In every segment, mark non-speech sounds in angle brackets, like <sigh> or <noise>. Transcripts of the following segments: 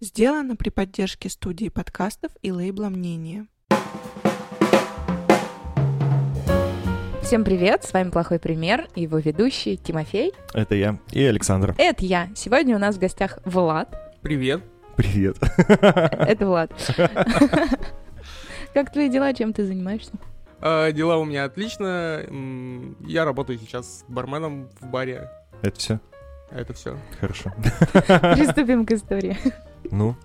Сделано при поддержке студии подкастов и лейбла «Мнение». Всем привет, с вами «Плохой пример» и его ведущий Тимофей. Это я и Александр. Это я. Сегодня у нас в гостях Влад. Привет. Привет. <laughs> Это Влад. <laughs> Как твои дела, чем ты занимаешься? А, дела у меня отлично. Я работаю сейчас барменом в баре. Это все? Это все. Хорошо. Приступим <laughs> к истории. Ну?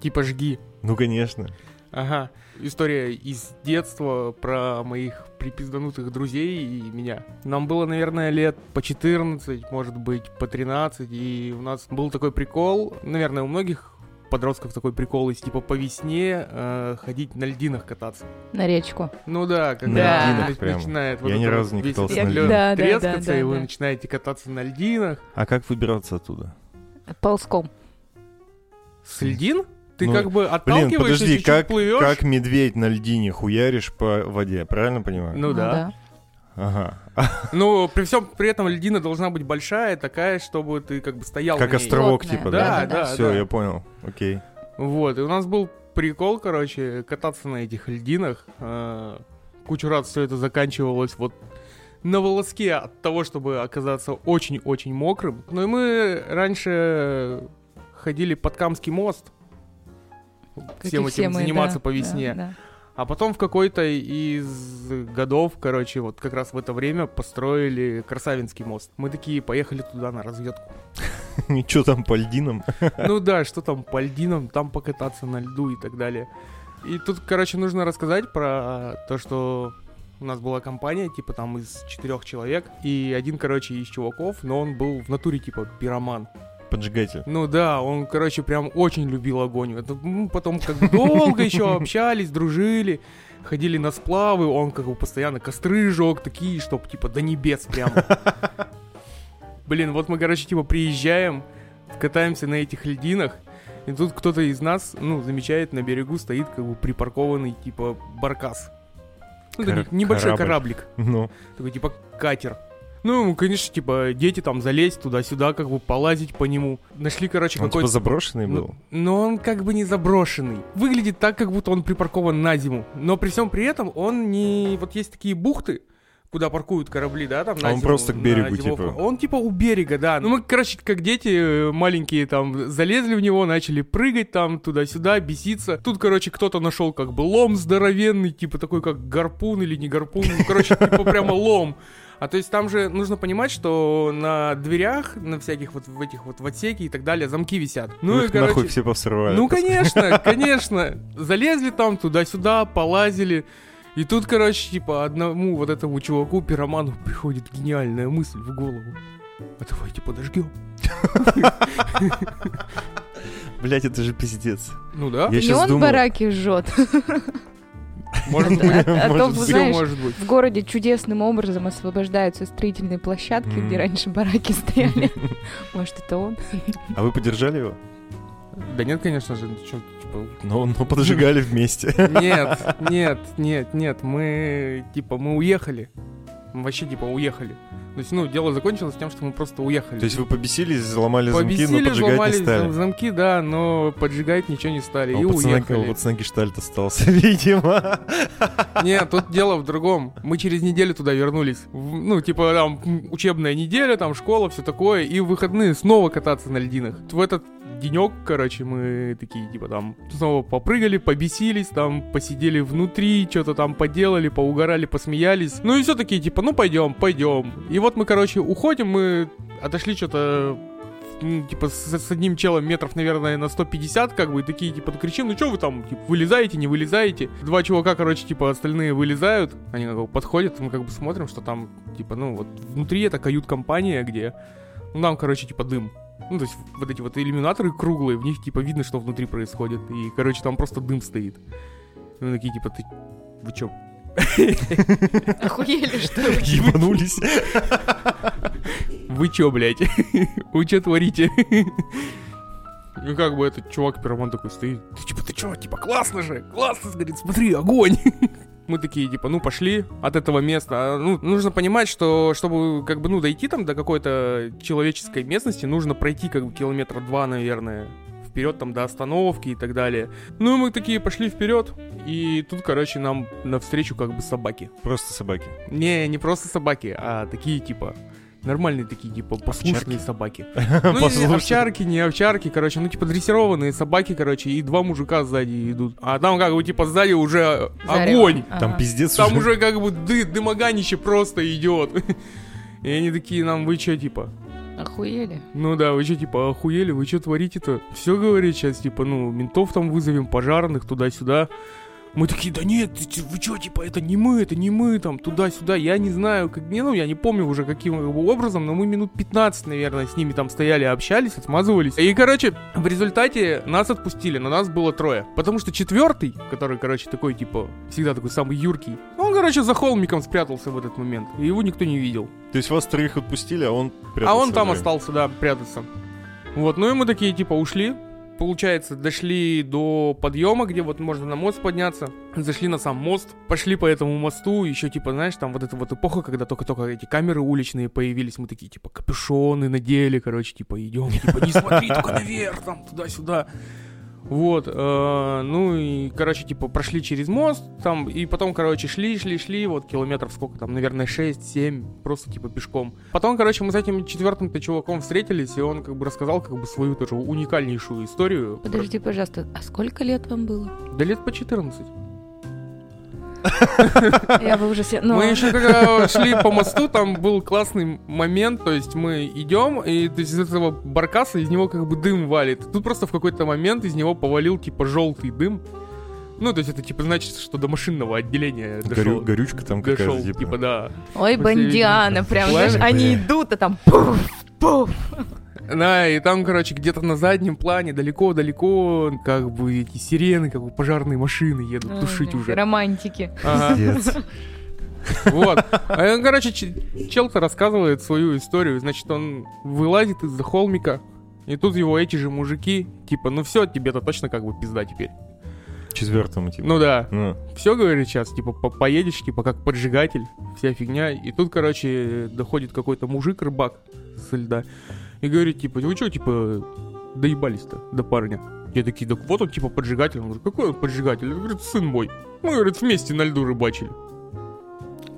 Типа жги. Ну, конечно. Ага. История из детства про моих припизданутых друзей и меня. Нам было, наверное, лет по 14, может быть, по 13, и у нас был такой прикол, наверное, у многих подростков такой прикол есть, типа по весне э, ходить на льдинах кататься. На речку. Ну да, когда На прямо. начинает Я ни разу не катался на льдинах. Да, да, да, да, и вы да. начинаете кататься на льдинах. А как выбираться оттуда? Ползком. С льдин? Ты Ну, как бы Блин, отталкиваешься, подожди, чуть-чуть как, плывешь. как медведь на льдине хуяришь по воде, правильно понимаю? Ну да. Ага. <laughs> Ну, при всем при этом льдина должна быть большая, такая, чтобы ты как бы стоял Как островок Плотная. типа, Да, да? да, Все, да. я понял. Окей. Вот, и у нас был прикол, короче, кататься на этих льдинах. А, Кучу раз все это заканчивалось вот на волоске от того, чтобы оказаться очень-очень мокрым. Ну и мы раньше ходили под Камский мост. Как Всем все этим мы, заниматься да, по да, весне. да. А потом в какой-то из годов, короче, вот как раз в это время построили Красавинский мост. Мы такие поехали туда на разведку. <laughs> Ничего там по льдинам. <laughs> Ну да, что там по льдинам, там покататься на льду и так далее. И тут, короче, нужно рассказать про то, что у нас была компания, типа там из четырех человек, и один, короче, из чуваков, но он был в натуре, типа, пироман. Поджигатель. Ну да, он, короче, прям очень любил огонь. Это, ну, потом как бы долго еще <laughs> общались, дружили, ходили на сплавы, он как бы постоянно костры жег, такие, чтоб типа до небес прямо. <laughs> Блин, вот мы, короче, типа приезжаем, катаемся на этих льдинах, и тут кто-то из нас, ну, замечает, на берегу стоит как бы припаркованный, типа, баркас. Ну, Кор- небольшой корабль. кораблик. Ну, Такой типа катер. Ну, конечно, типа, дети там залезть туда-сюда, как бы полазить по нему. Нашли, короче, он какой-то... типа заброшенный Ну, был. но он как бы не заброшенный. Выглядит так, как будто он припаркован на зиму. Но при всем при этом он не... Вот есть такие бухты, куда паркуют корабли, да, там на А он зиму, просто к берегу, типа? Он типа у берега, да. Ну мы, короче, как дети э, маленькие там залезли в него, начали прыгать там туда-сюда, беситься. Тут, короче, кто-то нашел как бы лом здоровенный, типа такой как гарпун или не гарпун. Ну, короче, типа прямо лом. А то есть там же нужно понимать, что на дверях, на всяких вот в этих вот в отсеке и так далее замки висят. Ну Ну, и, их нахуй короче, все повсрывают. ну, конечно, конечно. Залезли там туда-сюда, полазили. И тут, короче, типа, одному вот этому чуваку, пироману, приходит гениальная мысль в голову. А давайте подожгем. <laughs> Блять, это же пиздец. Ну да, Я сейчас он бараки жжет. <laughs> может быть. А то, Может быть. Всё знаешь, в городе чудесным образом освобождаются строительные площадки, где раньше бараки стояли. <laughs> Может, это он? А вы поддержали его? Да нет, конечно же, чё, типа... Ну, ну поджигали вместе. Нет, нет, нет, нет, мы, типа, мы уехали. Мы вообще, типа, уехали. То есть, ну, дело закончилось тем, что мы просто уехали. То есть вы побесились, взломали замки, Побесили, но поджигать взломали не стали. зам- замки, да, но поджигать ничего не стали. А и у пацана, уехали. у пацана гештальт остался, <laughs> видимо. Нет, тут дело в другом. Мы через неделю туда вернулись. Ну, типа, там, учебная неделя, там, школа, все такое. И в выходные снова кататься на льдинах. В этот денек, короче, мы такие, типа, там, снова попрыгали, побесились, там, посидели внутри, что-то там поделали, поугорали, посмеялись. Ну и все такие, типа, ну, пойдем, пойдем. И вот мы, короче, уходим, мы отошли что-то м, типа, с, с одним челом метров, наверное, на 150, как бы, и такие, типа, кричим, ну что вы там, типа, вылезаете, не вылезаете? Два чувака, короче, типа, остальные вылезают, они как бы подходят, мы как бы смотрим, что там, типа, ну, вот внутри это кают-компания, где, ну, там, короче, типа, дым. Ну, то есть, вот эти вот иллюминаторы круглые, в них, типа, видно, что внутри происходит, и, короче, там просто дым стоит. И мы такие, типа, ты, вы чё, <laughs> Охуели, что ли? Ебанулись. Вы чё, блядь? <laughs> Вы чё творите? <laughs> Ну как бы этот чувак пироман такой стоит. Ты типа, ты чё, типа, классно же, классно, говорит, смотри, огонь. Мы такие, типа, ну, пошли от этого места. А, Ну, нужно понимать, что, чтобы, как бы, ну, дойти там до какой-то человеческой местности, нужно пройти, как бы, километра два, наверное, вперед там до остановки и так далее. Ну и мы такие пошли вперед, и тут, короче, нам навстречу как бы собаки. Просто собаки. Не, не просто собаки, а такие типа нормальные такие, типа, послушные собаки. <laughs> Ну, не Послушные. овчарки, не овчарки, короче, ну, типа, дрессированные собаки, короче, и два мужика сзади идут. А там, как бы, типа, сзади уже Зарево. огонь. Там Ага. пиздец Там уже, как бы, ды, дымоганище просто идет. <laughs> И они такие нам, вы чё, типа, Охуели. ну да, вы что, типа, охуели, вы что творите-то? Все говорит сейчас, типа, ну, ментов там вызовем, пожарных, туда-сюда. Мы такие, да нет, чё, вы что, типа, это не мы, это не мы, там, туда-сюда. Я не знаю, как, не, ну, я не помню уже каким образом, но мы минут 15, наверное, с ними там стояли, общались, отмазывались. И, короче, в результате нас отпустили, но нас было трое. Потому что четвертый, который, короче, такой, типа, всегда такой самый юркий, он, короче, за холмиком спрятался в этот момент, и его никто не видел. То есть вас троих отпустили, а он А прятался он там остался, да, прятаться. Вот, ну и мы такие, типа, ушли. Получается, дошли до подъема, где вот можно на мост подняться. Зашли на сам мост, пошли по этому мосту. Еще, типа, знаешь, там вот эта вот эпоха, когда только-только эти камеры уличные появились. Мы такие, типа, капюшоны надели, короче, типа, идем, типа, не смотри только наверх, там, туда-сюда. Вот, э, ну и, короче, типа, прошли через мост, там, и потом, короче, шли, шли, шли, вот километров сколько там, наверное, 6-7, просто, типа, пешком. Потом, короче, мы с этим четвертым-то чуваком встретились, и он, как бы, рассказал, как бы, свою тоже уникальнейшую историю. Подожди, пожалуйста, а сколько лет вам было? Да лет по 14. Я бы уже... се- ну, Мы еще когда шли по мосту, там был классный момент, то есть мы идем, и то есть из этого баркаса из него как бы дым валит. Тут просто в какой-то момент из него повалил типа желтый дым. Ну, то есть это типа значит, что до машинного отделения Горю- дошел. горючка там Дошел, какая-то, типа. типа, да. Ой, бандиана, прям, знаешь, они идут, а там пуф, пуф. Да, и там, короче, где-то на заднем плане, далеко-далеко, как бы эти сирены, как бы пожарные машины едут тушить уже. Романтики. Вот. А он, короче, чел-то рассказывает свою историю. Значит, он вылазит из-за холмика, и тут его эти же мужики, типа, ну все, тебе-то точно как бы пизда теперь. Четвертому, типа. Ну да, Ну, все, говорит, сейчас, типа, по- поедешь, типа, как поджигатель, вся фигня. И тут, короче, доходит какой-то мужик-рыбак со льда и говорит, типа, вы что, типа, доебались-то до парня? Я такие, так вот он, типа, поджигатель. Он говорит, какой он поджигатель? Он говорит, сын мой. Мы, говорит, вместе на льду рыбачили.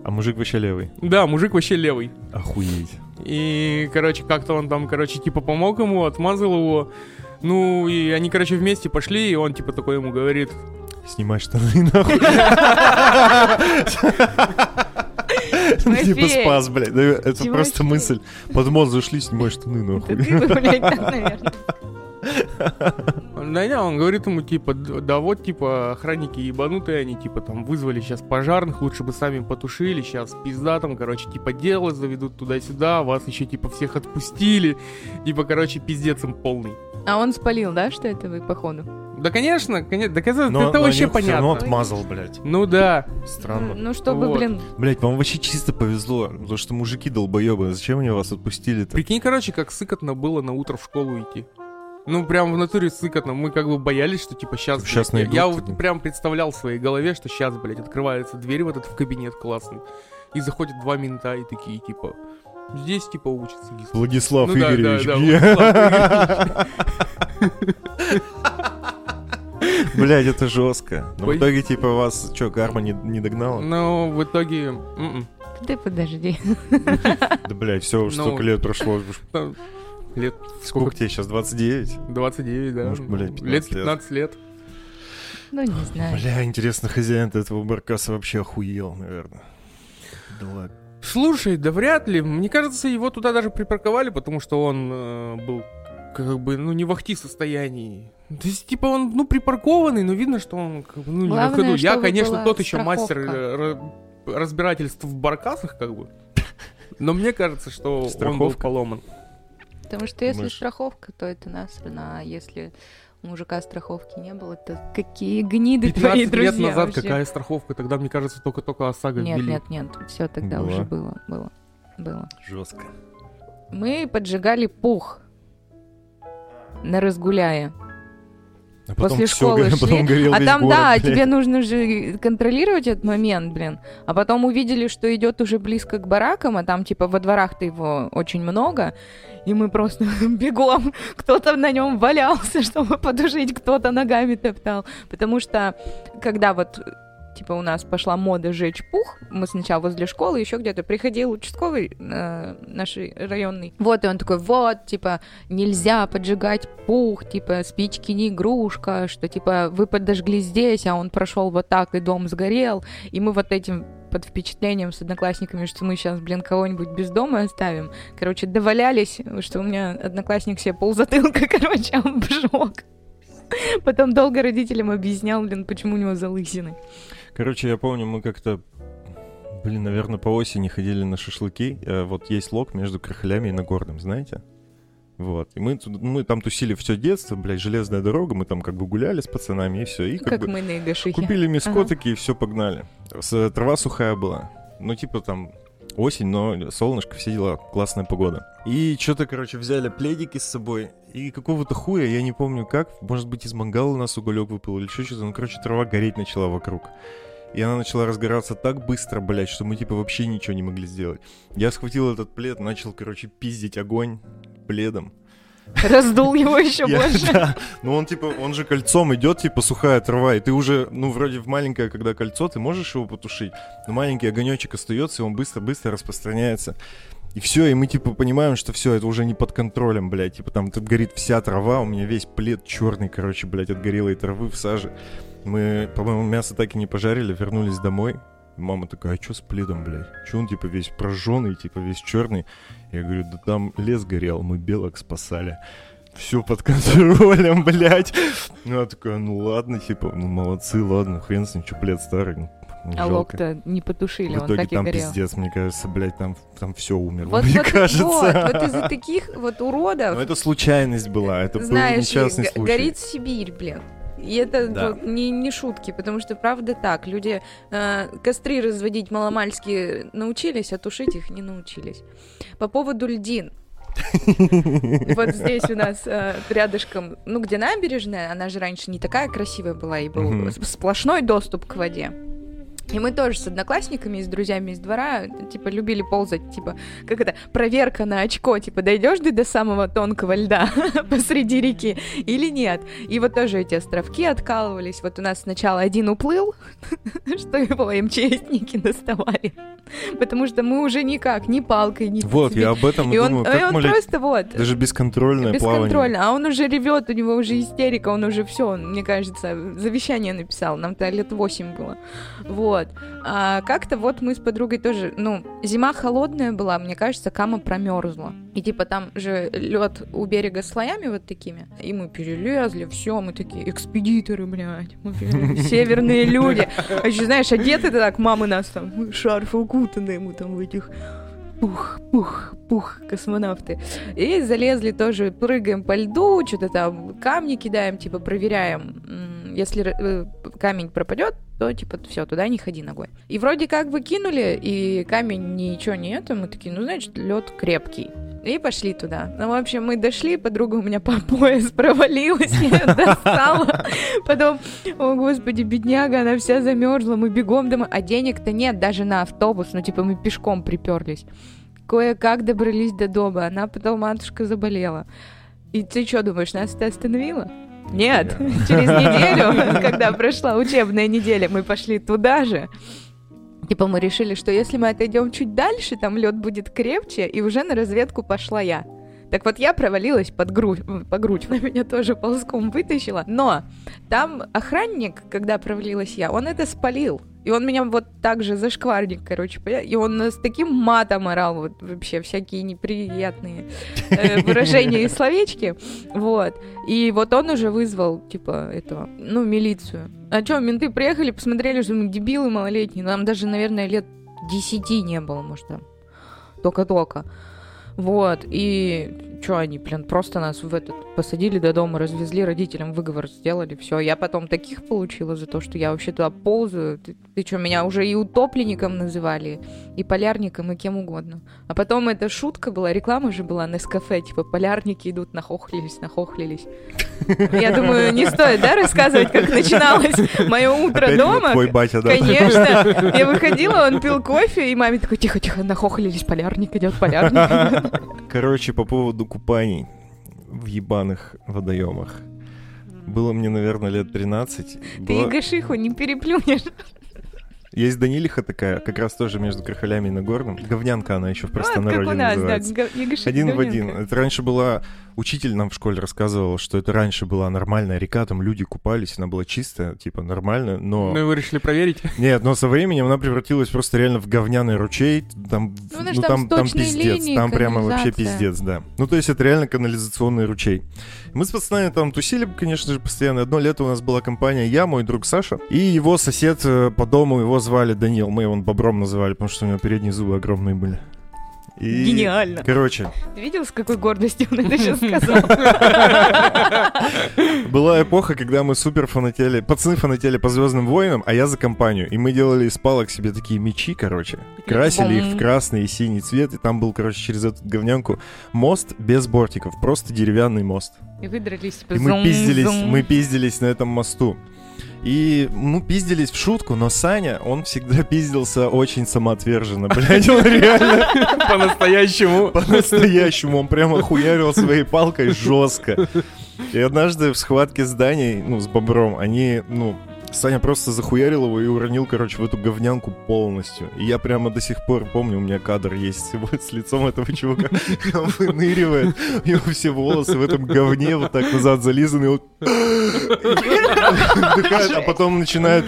а мужик вообще левый. Да, мужик вообще левый. Охуеть. И, короче, как-то он там, короче, типа помог ему, отмазал его. Ну, и они, короче, вместе пошли, и он, типа, такой ему говорит, Снимай штаны нахуй. <laughs> <laughs> Типа спас, блядь. Это просто мысль. Под мост зашли, снимай штаны нахуй. да <laughs> не, он говорит ему, типа, «Д- да вот, типа, охранники ебанутые, они, типа, там, вызвали сейчас пожарных, лучше бы сами потушили, сейчас пизда там, короче, типа, дело заведут туда-сюда, вас еще, типа, всех отпустили, типа, короче, пиздец им полный. А он спалил, да, что это вы, походу? Да, конечно, конечно, да, это, Но- это но вообще они всё равно понятно. отмазал, блядь. Ну да, Странно. Ну, чтобы, Вот. блин, Блять, вам вообще чисто повезло, потому что мужики долбоебы. Зачем они вас отпустили-то? Прикинь, короче, как сыкотно было на утро в школу идти. Ну, прям в натуре сыкотно. Мы как бы боялись, что типа сейчас... Щас блядь, найдут, Я типа. вот прям представлял в своей голове, что сейчас, блядь, открывается дверь в этот в кабинет классный. И заходят два мента и такие, типа, здесь, типа, учится. Гис». Владислав Ну да, да, Игоревич, да, где? Владислав <laughs> <laughs> Блять, это жестко. Но в итоге, типа, вас, что, карма не, не догнала? Но в итоге... м-м. ты подожди. <laughs> Да, блядь, все, Ну, столько лет прошло. <laughs> Там Лет Сколько сколько? тебе сейчас, 29? 29, да. Может, блядь, 15 лет лет. 15 лет. Ну, не знаю. Бля, интересно, хозяин этого баркаса вообще охуел, наверное. Да ладно. Слушай, да вряд ли. Мне кажется, его туда даже припарковали, потому что он э, был как бы, ну, не в ахти состоянии. То есть, типа, он, ну, припаркованный, но видно, что он, как бы, ну, не на Главное, ходу. Я, конечно, тот еще мастер страховка. э, ра- разбирательств в баркасах, как бы. Но мне кажется, что он был Страховка? поломан. Потому что если Думаешь? страховка, то это насрано. А если у мужика страховки не было, то какие гниды твои 15 друзья лет назад вообще. какая страховка? Тогда, мне кажется, только-только ОСАГО Нет, ввели. нет, нет, все тогда Была. уже было, было, было. Жестко. Мы поджигали пух на разгуляе. А потом После школы горе- <laughs> шли, потом горел А там, город, да, блядь. тебе нужно же контролировать этот момент, блин. А потом увидели, что идет уже близко к баракам, а там, типа, во дворах-то его очень много. И мы просто <laughs> бегом, кто-то на нем валялся, <laughs> чтобы потушить, кто-то ногами топтал. Потому что, когда вот типа у нас пошла мода жечь пух, мы сначала возле школы, еще где-то приходил участковый э, наш районный. Вот, и он такой, вот, типа, нельзя поджигать пух, типа, спички не игрушка, что, типа, вы подожгли здесь, а он прошел вот так, и дом сгорел. И мы вот этим под впечатлением с одноклассниками, что мы сейчас, блин, кого-нибудь без дома оставим. Короче, довалялись, что у меня одноклассник себе ползатылка, <laughs> короче, обжег. Потом долго родителям объяснял, блин, почему у него залысины. Короче, я помню, мы как-то, блин, наверное, по осени ходили на шашлыки. Э, Вот есть лог между Крахалями и Нагорным, знаете? Вот. И мы, мы там тусили все детство, блядь, железная дорога, мы там как бы гуляли с пацанами и все. И как, Как бы мы на Игашихе. купили миско Ага. такие, все, погнали. Трава сухая была. Ну, типа там осень, но солнышко, все дела, классная погода. И что-то, короче, взяли пледики с собой, и какого-то хуя, я не помню как, может быть, из мангала у нас уголек выпал или еще что-то, ну, короче, трава гореть начала вокруг. И она начала разгораться так быстро, блядь, что мы, типа, вообще ничего не могли сделать. Я схватил этот плед, начал, короче, пиздить огонь пледом. Раздул его <laughs> еще больше. да. Ну он типа, он же кольцом идет, типа сухая трава, и ты уже, ну вроде в маленькое, когда кольцо, ты можешь его потушить, но маленький огонечек остается, и он быстро-быстро распространяется. И все, и мы типа понимаем, что все, это уже не под контролем, блядь. Типа там тут горит вся трава, у меня весь плед черный, короче, блядь, от горелой травы в саже. Мы, по-моему, мясо так и не пожарили, вернулись домой. Мама такая, а что с пледом, блядь? Че он типа весь прожженный, типа весь черный? Я говорю, да там лес горел, мы белок спасали. Все под контролем, <laughs> блядь. Ну, я такая, ну ладно, типа, ну молодцы, ладно, хрен с ним, что плед старый. ну, А жалко. лог-то не потушили, В он итоге так и там горел. пиздец, мне кажется, блядь, там, там все умерло, Вот, мне вот, кажется. вот, вот <laughs> из-за таких вот уродов, Но это случайность была, это был знаешь, несчастный г- случай. горит Сибирь, блин. И это Да. вот не, не шутки, потому что правда так. Люди э, костры разводить маломальски научились, а тушить их не научились. По поводу льдин. <laughs> Вот здесь у нас э, рядышком, ну где набережная, она же раньше не такая красивая была, и был сплошной доступ к воде. И мы тоже с одноклассниками и с друзьями из двора, типа, любили ползать, типа, как это, проверка на очко, типа, дойдешь ты до самого тонкого льда <laughs> посреди реки или нет. И вот тоже эти островки откалывались. Вот у нас сначала один уплыл, <laughs> что его МЧСники доставали. Потому что мы уже никак, ни палкой, ни... Вот, я об этом и думаю, и как он просто вот... даже бесконтрольное плавание. Бесконтрольно, а он уже ревет, у него уже истерика, он уже все, мне кажется, завещание написал, нам-то лет 8 было. Вот. А как-то вот мы с подругой тоже, ну, зима холодная была, мне кажется, Кама промерзла. И типа там же лед у берега слоями вот такими. И мы перелезли, все, мы такие экспедиторы, блядь. Мы <laughs> северные люди. А еще, знаешь, одеты так, мамы нас там, шарфы укутанные, мы там в этих пух, пух, пух, космонавты. И залезли тоже, прыгаем по льду, что-то там камни кидаем, типа проверяем. Если э, камень пропадет, то типа все, туда не ходи ногой. И вроде как бы кинули, и камень ничего не это, мы такие, ну значит лед крепкий. И пошли туда. Ну, в общем, мы дошли, подруга у меня по пояс провалилась, я достала. Потом, о господи, бедняга, она вся замерзла, мы бегом домой. А денег-то нет даже на автобус, ну типа мы пешком приперлись. Кое-как добрались до дома, она потом матушка заболела. И ты что думаешь, нас это остановило? Нет, через неделю, <laughs> когда прошла учебная неделя, мы пошли туда же. Типа мы решили, что если мы отойдем чуть дальше, там лед будет крепче, и уже на разведку пошла я. Так вот, я провалилась под грудь, по грудь, <laughs> она меня тоже ползком вытащила. Но там охранник, когда провалилась я, он это спалил. И он меня вот так же зашкварник, короче, и он с таким матом орал, вот вообще всякие неприятные э, <laughs> выражения и словечки, вот. И вот он уже вызвал, типа, этого, ну, милицию. А что, менты приехали, посмотрели, что мы дебилы малолетние, нам даже, наверное, лет десяти не было, может, там, только-только. Вот, и что они, блин, просто нас в этот посадили до дома, развезли, родителям выговор сделали, все. Я потом таких получила за то, что я вообще туда ползаю. Ты, ты что, меня уже и утопленником называли, и полярником, и кем угодно. А потом эта шутка была, реклама же была на кафе, типа полярники идут, нахохлились, нахохлились. Я думаю, не стоит, да, рассказывать, как начиналось мое утро Опять дома. твой батя, да? Конечно. Я выходила, он пил кофе, и маме такой, тихо-тихо, нахохлились, полярник идет, полярник. Короче, по поводу купаний в ебаных водоемах. Было мне, наверное, лет 13. Ты Была- Игашиху не переплюнешь. Есть Данилиха такая, как раз тоже между Крахалями и Нагорным. Говнянка она еще в Вот как простонародье у нас, да, называется. га- Игаших Один в один. говнянка. Это раньше была... Учитель нам в школе рассказывал, что это раньше была нормальная река, там люди купались, она была чистая, типа нормальная, но... Ну и вы решили проверить? Нет, но со временем она превратилась просто реально в говняный ручей. Там, Ну, ну, там там, там пиздец. линии, там прямо вообще пиздец, да. Ну, то есть это реально канализационный ручей. Мы с пацанами там тусили, конечно же, постоянно. Одно лето у нас была компания я, мой друг Саша, и его сосед э, по дому, его звали Данил. Мы его бобром называли, потому что у него передние зубы огромные были. И... Гениально. Короче, Ты видел, с какой гордостью он это сейчас сказал? <laughs> была эпоха, когда мы супер фанатели, пацаны фанатели по Звездным войнам, а я за компанию. И мы делали из палок себе такие мечи, короче. Красили их в красный и синий цвет, и там был, короче, через эту говнянку мост без бортиков, просто деревянный мост. И выдрались. И мы пиздились, мы пиздились на этом мосту. И мы пиздились в шутку, но Саня, он всегда пиздился очень самоотверженно, блядь, он реально По-настоящему. по-настоящему, он прямо хуярил своей палкой жестко. И однажды в схватке с Даней, ну, с Бобром, они, ну, Саня просто захуярил его и уронил, короче, в эту говнянку полностью. И я прямо до сих пор помню, у меня кадр есть <laughs> его- с лицом этого чувака. Он выныривает, у него все волосы в этом говне вот так назад зализаны. вот а потом начинает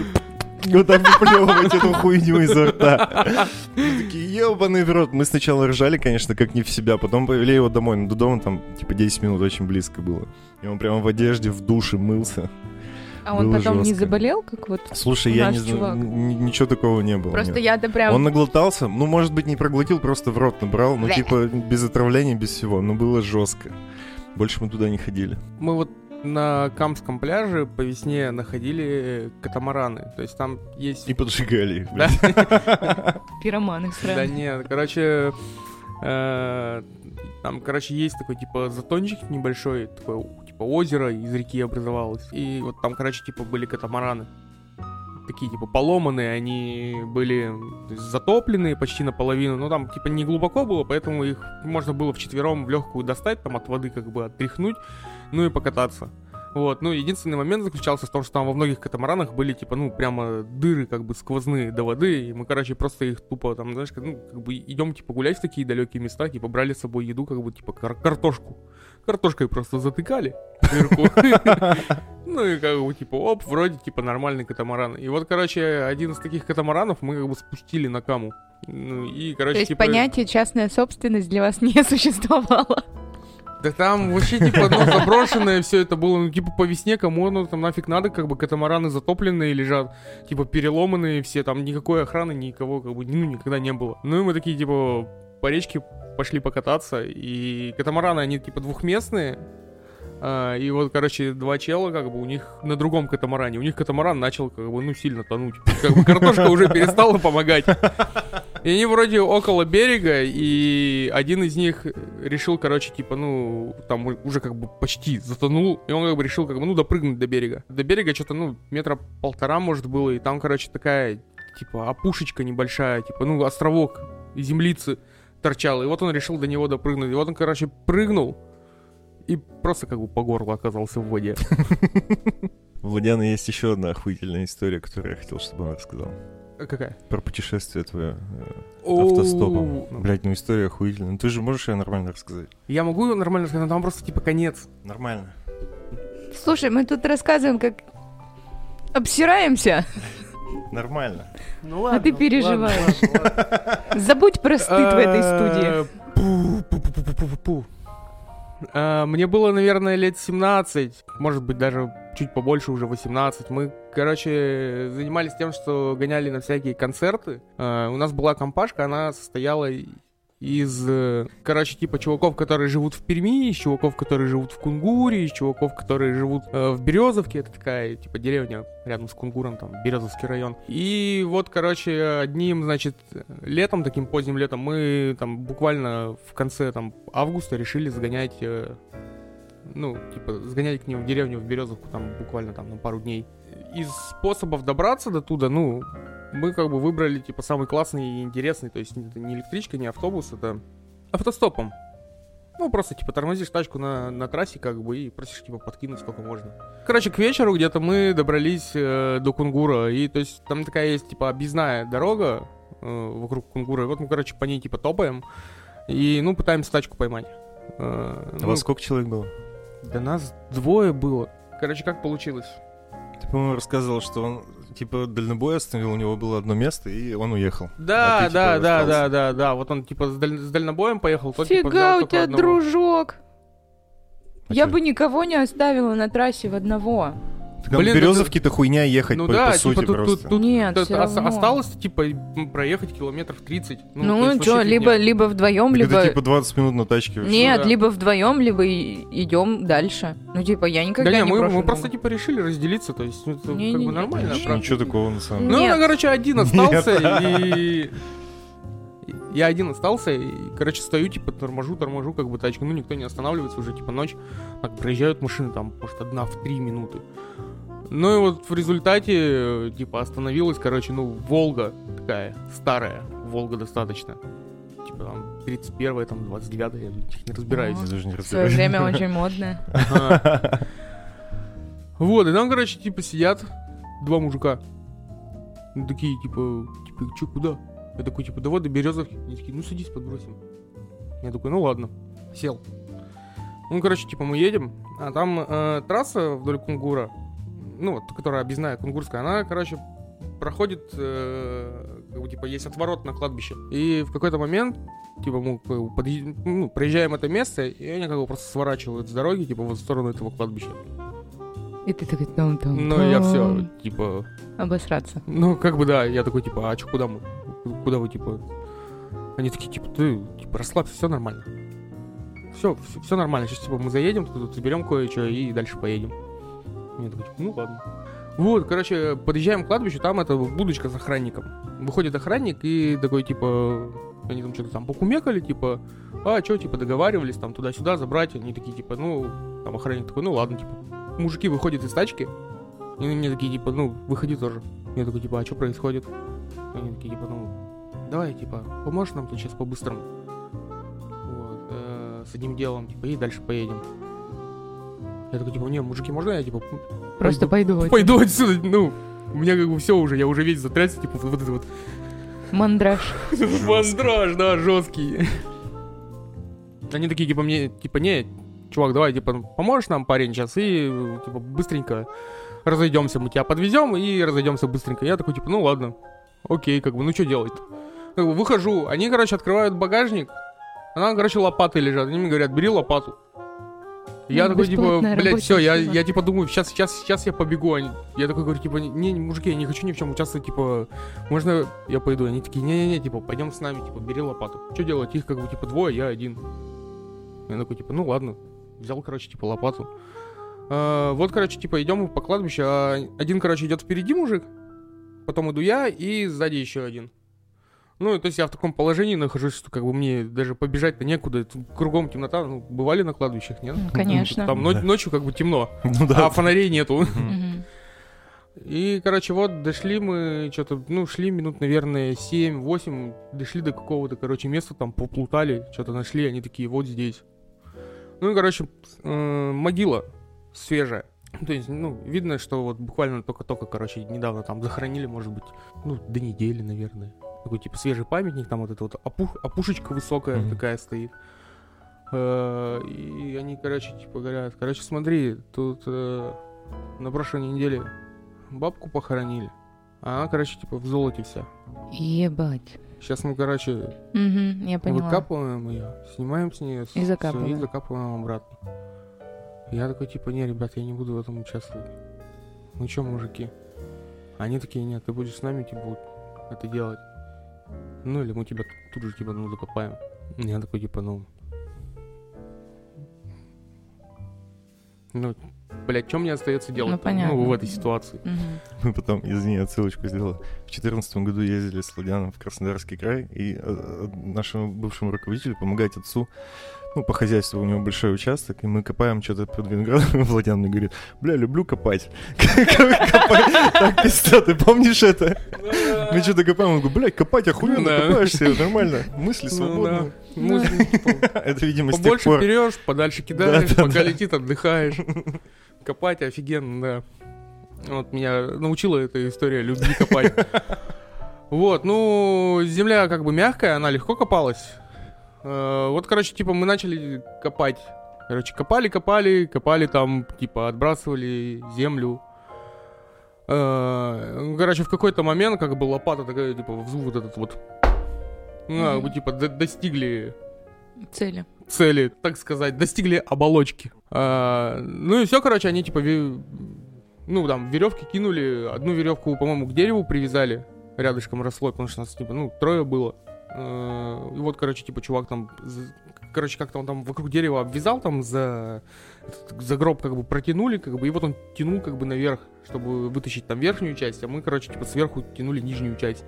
вот так выплевывать эту хуйню изо рта. Мы такие, ебаный в рот. Мы сначала ржали, конечно, как не в себя, потом повели его домой. Но до дома там, типа, 10 минут очень близко было. И он прямо в одежде, в душе мылся. А он было потом не жестко. заболел, как вот? Слушай, я не знаю, чувак. н- ничего такого не было. Просто нет. я-то прям... Он наглотался, ну, может быть, не проглотил, просто в рот набрал, ну, типа, без отравления, без всего, но было жестко. Больше мы туда не ходили. Мы вот на Камском пляже по весне находили катамараны. То есть там есть... И поджигали их. Да. <laughs> Пироманы Да сразу. нет, короче, э, там, короче, есть такой, типа, затончик небольшой, типа, озеро из реки образовалось. И вот там, короче, типа, были катамараны. Такие, типа, поломанные, они были затопленные почти наполовину, но там, типа, не глубоко было, поэтому их можно было вчетвером в легкую достать, там, от воды, как бы, отряхнуть, ну и покататься. Вот, ну, единственный момент заключался в том, что там во многих катамаранах были, типа, ну, прямо дыры, как бы, сквозные до воды, и мы, короче, просто их тупо, там, знаешь, ну, как бы, идем, типа, гулять в такие далекие места, типа, брали с собой еду, как бы, типа, кар- картошку. Картошкой просто затыкали дырку. <laughs> Ну и как бы, типа, оп, вроде, типа, нормальный катамаран. И вот, короче, один из таких катамаранов мы, как бы, спустили на каму. Ну, и, короче, То есть типа... понятие частная собственность для вас не <laughs> существовало. Да там вообще, типа, ну, заброшенное все это было, ну, типа, по весне, кому оно там нафиг надо, как бы, катамараны затопленные лежат, типа, переломанные все, там никакой охраны, никого, как бы, ну, никогда не было. Ну, и мы такие, типа, по речке пошли покататься, и катамараны, они, типа, двухместные, а, и вот, короче, два чела, как бы, у них на другом катамаране, у них катамаран начал, как бы, ну, сильно тонуть. Как бы, картошка уже перестала помогать. И они вроде около берега, и один из них решил, короче, типа, ну, там уже как бы почти затонул, и он как бы решил, как бы, ну, допрыгнуть до берега. До берега что-то, ну, метра полтора, может, было, и там, короче, такая, типа, опушечка небольшая, типа, ну, островок землицы торчал, и вот он решил до него допрыгнуть. И вот он, короче, прыгнул, и просто как бы по горло оказался в воде. У Владяна есть еще одна охуительная история, которую я хотел, чтобы он рассказал. А Какая? Про путешествие твое э, автостопом. Оу. Блять, ну история охуительная. Ну ты же можешь ее нормально рассказать? Я могу нормально сказать, но там просто, типа, конец. Нормально. Слушай, мы тут рассказываем, как обсираемся, Нормально. Ну а ты переживаешь. Забудь про стыд в этой студии. Мне было, наверное, лет 17, может быть, даже чуть побольше, уже 18. Мы, короче, занимались тем, что гоняли на всякие концерты. Э, У нас была компашка, она состояла из, э, короче, типа чуваков, которые живут в Перми, из чуваков, которые живут в Кунгуре, из чуваков, которые живут э, в Березовке, это такая, типа, деревня рядом с Кунгуром, там, Березовский район. И вот, короче, одним, значит, летом, таким поздним летом, мы там буквально в конце, там, августа решили сгонять, э, ну, типа, сгонять к ним в деревню, в Березовку, там, буквально там на пару дней. Из способов добраться до туда, ну, мы как бы выбрали, типа, самый классный и интересный, то есть это не электричка, не автобус, это автостопом. Ну, просто, типа, тормозишь тачку на, на трассе, как бы, и просишь, типа, подкинуть сколько можно. Короче, к вечеру где-то мы добрались э, до Кунгура, и, то есть, там такая есть, типа, объездная дорога э, вокруг Кунгура, и вот мы, короче, по ней, типа, топаем, и, ну, пытаемся тачку поймать. Э, А ну, вас сколько человек было? Да нас двое было. Короче, как получилось? Ты, по-моему, рассказывал, что он, типа, дальнобой остановил, у него было одно место, и он уехал. Да, А ты, типа, да, да, остался. да, да, да. Вот он типа с, даль- с дальнобоем поехал, тот типа, Фига взял у тебя одного. дружок. А Я чё? бы никого не оставила на трассе в одного. Так там Блин, в Березовке-то хуйня ехать, Ну по, да, по сути, типа тут, просто. тут, тут Нет, тут ос- равно. осталось типа проехать километров 30. то Ну, есть что, либо, либо вдвоем, Так либо... это типа 20 минут на тачке. вообще. Нет, да. либо вдвоем, либо идем дальше. Ну, типа, я никогда Да не, не мы, мы просто друга. типа решили разделиться, то есть ну, это как Не-не-не. бы нормально. Не-не-не. правда. Ничего такого на самом деле. Ну, короче, один остался, и... Я один остался, и, короче, стою, типа, торможу, торможу, как бы тачку, ну, никто не останавливается, уже, типа, ночь, так, проезжают машины, там, может, одна в три минуты. Ну, и вот в результате, э, типа, остановилась, короче, ну, Волга такая, старая, Волга достаточно. Типа, там, 31-я, там, 29-я, я не разбираюсь. Я даже не В свое разбираюсь. время <laughs> очень модное. Вот, и там, короче, типа, сидят два мужика. Ну, такие, типа, типа, чё, куда? Я такой, типа, да вот до Березовки. Они такие, ну, садись, подбросим. Я такой, ну, ладно. Сел. Ну, короче, типа, мы едем, а там э, трасса вдоль Кунгура, ну, вот, которая объездная, Кунгурская, она, короче, проходит, э, как бы, типа, есть отворот на кладбище. И в какой-то момент, типа, мы подъезж- ну, проезжаем это место, и они как бы просто сворачивают с дороги, типа, вот в сторону этого кладбища. И ты такой там там. Ну, я все, типа, Обосраться. ну, как бы, да, я такой, типа, а чё, куда мы? Куда вы, типа? Они такие, типа, ты, типа, расслабься, все нормально. Все, все, нормально. Сейчас, типа, мы заедем, тут заберем кое-что и дальше поедем. Такой, типа, ну ладно. Вот, короче, подъезжаем к кладбищу, там это будочка с охранником. Выходит охранник и такой, типа, они там что-то там покумекали, типа, а, что, типа, договаривались там туда-сюда забрать. Они такие, типа, ну, там охранник такой, ну ладно, типа. Мужики выходят из тачки, и мне такие, типа, ну, выходи тоже. Я такой, типа, а что происходит? Они такие, типа, ну, давай, типа, поможешь нам тут сейчас по-быстрому? Вот, э, с одним делом, типа, и дальше поедем. Я такой, типа, не, мужики, можно я, типа, Просто пойду. пойду отсюда? Ну, у меня как бы все уже, я уже весь затрясся, типа, вот, это вот. Мандраж. <laughs> Мандраж, да, жесткий. Они такие, типа, мне, типа, не, чувак, давай, типа, поможешь нам, парень, сейчас, и, типа, быстренько разойдемся, мы тебя подвезем и разойдемся быстренько. Я такой, типа, ну ладно, окей, как бы, ну что делать? Как бы, выхожу, они, короче, открывают багажник, а там, короче, лопаты лежат, они мне говорят, бери лопату. Я Ну, такой, типа, блядь, все, я, я, типа, думаю, сейчас, сейчас, сейчас я побегу. Они- я такой говорю, типа, не, не, мужики, я не хочу ни в чем участвовать, типа, можно я пойду? Они такие, не-не-не, типа, пойдем с нами, типа, бери лопату. Что делать? Их, как бы, типа, двое, я один. Я такой, типа, ну ладно. Взял, короче, типа, лопату. А, вот, короче, типа, идем по кладбищу, а один, короче, идет впереди мужик, потом иду я, и сзади еще один. Ну, то есть я в таком положении нахожусь, что как бы мне даже побежать-то некуда. Тут Кругом темнота. Ну, бывали на кладбищах, нет? Ну, конечно. Там Да. ночью как бы темно, <laughs> Ну а да. фонарей нету. И, короче, вот дошли мы, что-то, ну, шли минут, наверное, 7-8, дошли до какого-то, короче, места, там поплутали, что-то нашли, они такие, вот здесь. Ну, и, короче, э, могила свежая. То есть, ну, видно, что вот буквально только-только, короче, недавно там захоронили, может быть, ну, до недели, наверное. Такой, типа, свежий памятник, там вот эта вот опух- опушечка высокая Мгм. такая стоит. Э, И они, короче, типа, говорят, короче, смотри, тут э, на прошлой неделе бабку похоронили. А она, короче, типа, в золоте вся. Ебать. Сейчас мы, короче, Мгм, я поняла. выкапываем ее, снимаем с нее И закапываем. и закапываем обратно. Я такой, типа, не, ребят, я не буду в этом участвовать. Ну чё, мужики? Они такие, нет, ты будешь с нами, типа, это делать. Ну или мы тебя тут же, типа, ну, закопаем. Я такой, типа, ну... Ну, блядь, что мне остается делать? Ну, понятно. в этой ситуации. Мгм. Мы потом, извини, отсылочку сделал. В четырнадцатом году ездили с Ладяном в Краснодарский край, и э, нашему бывшему руководителю помогать отцу, ну, по хозяйству у него большой участок, и мы копаем что-то под виноградом, <laughs> и Владян мне говорит, бля, люблю копать. <laughs> Копать. Так, пизда, ты помнишь это? Мы что-то копаем, он говорит, блядь, копать охуенно, копаешься, нормально, мысли Ну, свободны. <laughs> Это, видимо, с Побольше берешь, подальше кидаешь, Да, да, пока летит, отдыхаешь. <laughs> Копать офигенно, да. Вот меня научила эта история любви копать. <laughs> Вот, ну, земля как бы мягкая, она легко копалась. Э, Вот, короче, типа мы начали копать. Короче, копали, копали, копали там, типа, отбрасывали землю. Э, ну, Короче, в какой-то момент, как бы лопата такая, типа, в звук вот этот вот. Ну, как бы, типа, до- достигли Цели. цели, так сказать, достигли оболочки. А, ну и все, короче, они типа, ве- ну там веревки кинули, одну веревку, по-моему, к дереву привязали, рядышком росло, потому что нас типа, ну трое было. А, и вот, короче, типа чувак там, короче, как-то он там вокруг дерева обвязал там за за гроб как бы протянули, как бы, и вот он тянул как бы наверх, чтобы вытащить там верхнюю часть, а мы, короче, типа сверху тянули нижнюю часть